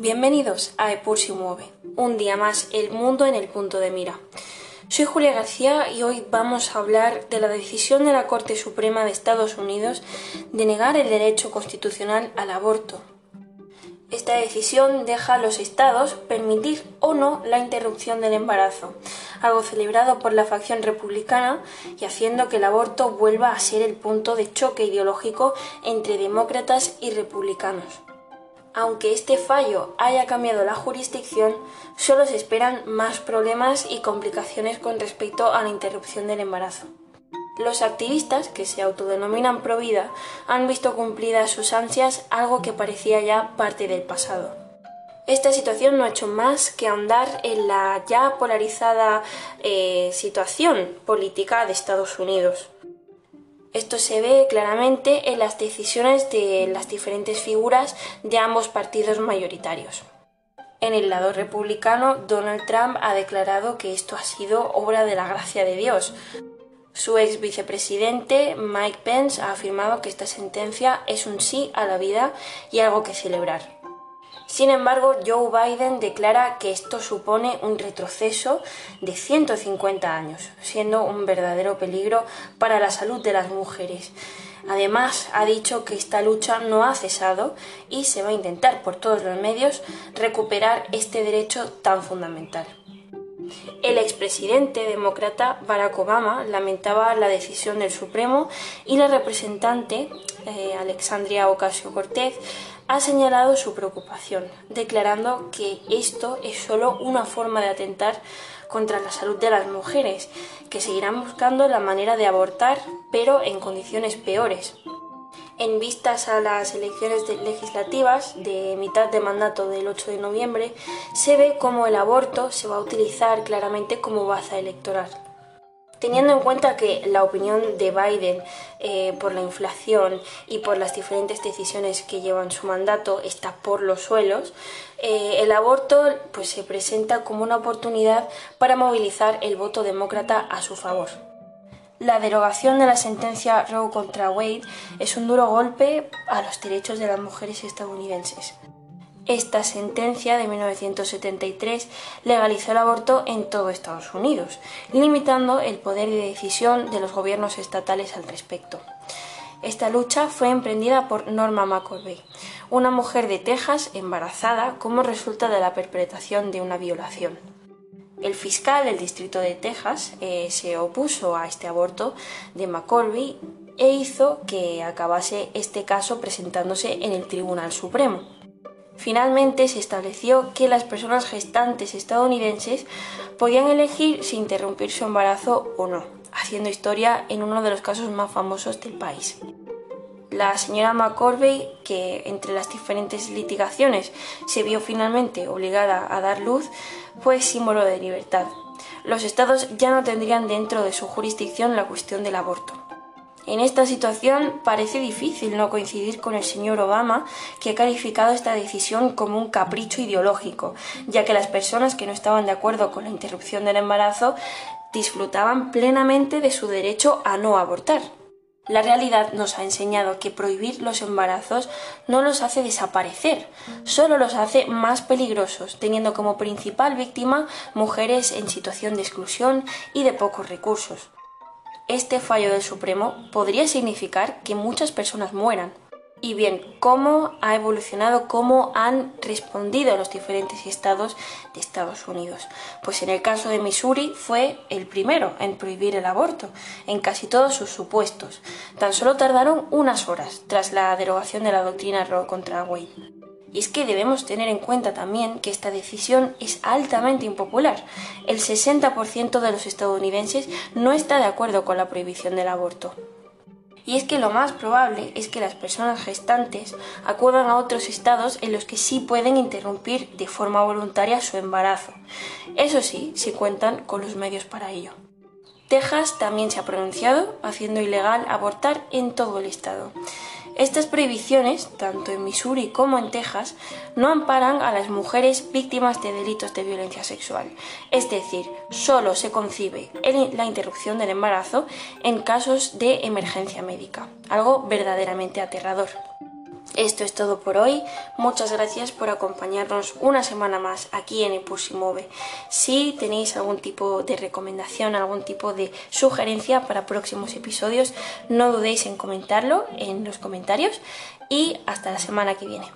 Bienvenidos a Epur si mueve, un día más el mundo en el punto de mira. Soy Julia García y hoy vamos a hablar de la decisión de la Corte Suprema de Estados Unidos de negar el derecho constitucional al aborto. Esta decisión deja a los estados permitir o no la interrupción del embarazo, algo celebrado por la facción republicana y haciendo que el aborto vuelva a ser el punto de choque ideológico entre demócratas y republicanos. Aunque este fallo haya cambiado la jurisdicción, solo se esperan más problemas y complicaciones con respecto a la interrupción del embarazo. Los activistas, que se autodenominan Provida, han visto cumplidas sus ansias, algo que parecía ya parte del pasado. Esta situación no ha hecho más que ahondar en la ya polarizada eh, situación política de Estados Unidos. Esto se ve claramente en las decisiones de las diferentes figuras de ambos partidos mayoritarios. En el lado republicano, Donald Trump ha declarado que esto ha sido obra de la gracia de Dios. Su ex vicepresidente, Mike Pence, ha afirmado que esta sentencia es un sí a la vida y algo que celebrar. Sin embargo, Joe Biden declara que esto supone un retroceso de 150 años, siendo un verdadero peligro para la salud de las mujeres. Además, ha dicho que esta lucha no ha cesado y se va a intentar por todos los medios recuperar este derecho tan fundamental. El expresidente demócrata Barack Obama lamentaba la decisión del Supremo y la representante eh, Alexandria Ocasio-Cortez ha señalado su preocupación, declarando que esto es solo una forma de atentar contra la salud de las mujeres, que seguirán buscando la manera de abortar, pero en condiciones peores. En vistas a las elecciones legislativas de mitad de mandato del 8 de noviembre, se ve cómo el aborto se va a utilizar claramente como baza electoral. Teniendo en cuenta que la opinión de Biden eh, por la inflación y por las diferentes decisiones que llevan su mandato está por los suelos, eh, el aborto pues, se presenta como una oportunidad para movilizar el voto demócrata a su favor. La derogación de la sentencia Roe contra Wade es un duro golpe a los derechos de las mujeres estadounidenses. Esta sentencia de 1973 legalizó el aborto en todo Estados Unidos, limitando el poder de decisión de los gobiernos estatales al respecto. Esta lucha fue emprendida por Norma McCorvey, una mujer de Texas embarazada como resultado de la perpetración de una violación. El fiscal del distrito de Texas eh, se opuso a este aborto de McCorvey e hizo que acabase este caso presentándose en el Tribunal Supremo. Finalmente se estableció que las personas gestantes estadounidenses podían elegir si interrumpir su embarazo o no, haciendo historia en uno de los casos más famosos del país. La señora McCorvey, que entre las diferentes litigaciones se vio finalmente obligada a dar luz, fue símbolo de libertad. Los estados ya no tendrían dentro de su jurisdicción la cuestión del aborto. En esta situación parece difícil no coincidir con el señor Obama, que ha calificado esta decisión como un capricho ideológico, ya que las personas que no estaban de acuerdo con la interrupción del embarazo disfrutaban plenamente de su derecho a no abortar. La realidad nos ha enseñado que prohibir los embarazos no los hace desaparecer, solo los hace más peligrosos, teniendo como principal víctima mujeres en situación de exclusión y de pocos recursos este fallo del Supremo podría significar que muchas personas mueran. Y bien, ¿cómo ha evolucionado, cómo han respondido los diferentes estados de Estados Unidos? Pues en el caso de Missouri fue el primero en prohibir el aborto, en casi todos sus supuestos. Tan solo tardaron unas horas tras la derogación de la doctrina Roe contra Wade. Y es que debemos tener en cuenta también que esta decisión es altamente impopular. El 60% de los estadounidenses no está de acuerdo con la prohibición del aborto. Y es que lo más probable es que las personas gestantes acudan a otros estados en los que sí pueden interrumpir de forma voluntaria su embarazo. Eso sí, si cuentan con los medios para ello. Texas también se ha pronunciado haciendo ilegal abortar en todo el estado. Estas prohibiciones, tanto en Missouri como en Texas, no amparan a las mujeres víctimas de delitos de violencia sexual. Es decir, solo se concibe la interrupción del embarazo en casos de emergencia médica, algo verdaderamente aterrador. Esto es todo por hoy. Muchas gracias por acompañarnos una semana más aquí en Move. Si tenéis algún tipo de recomendación, algún tipo de sugerencia para próximos episodios, no dudéis en comentarlo en los comentarios y hasta la semana que viene.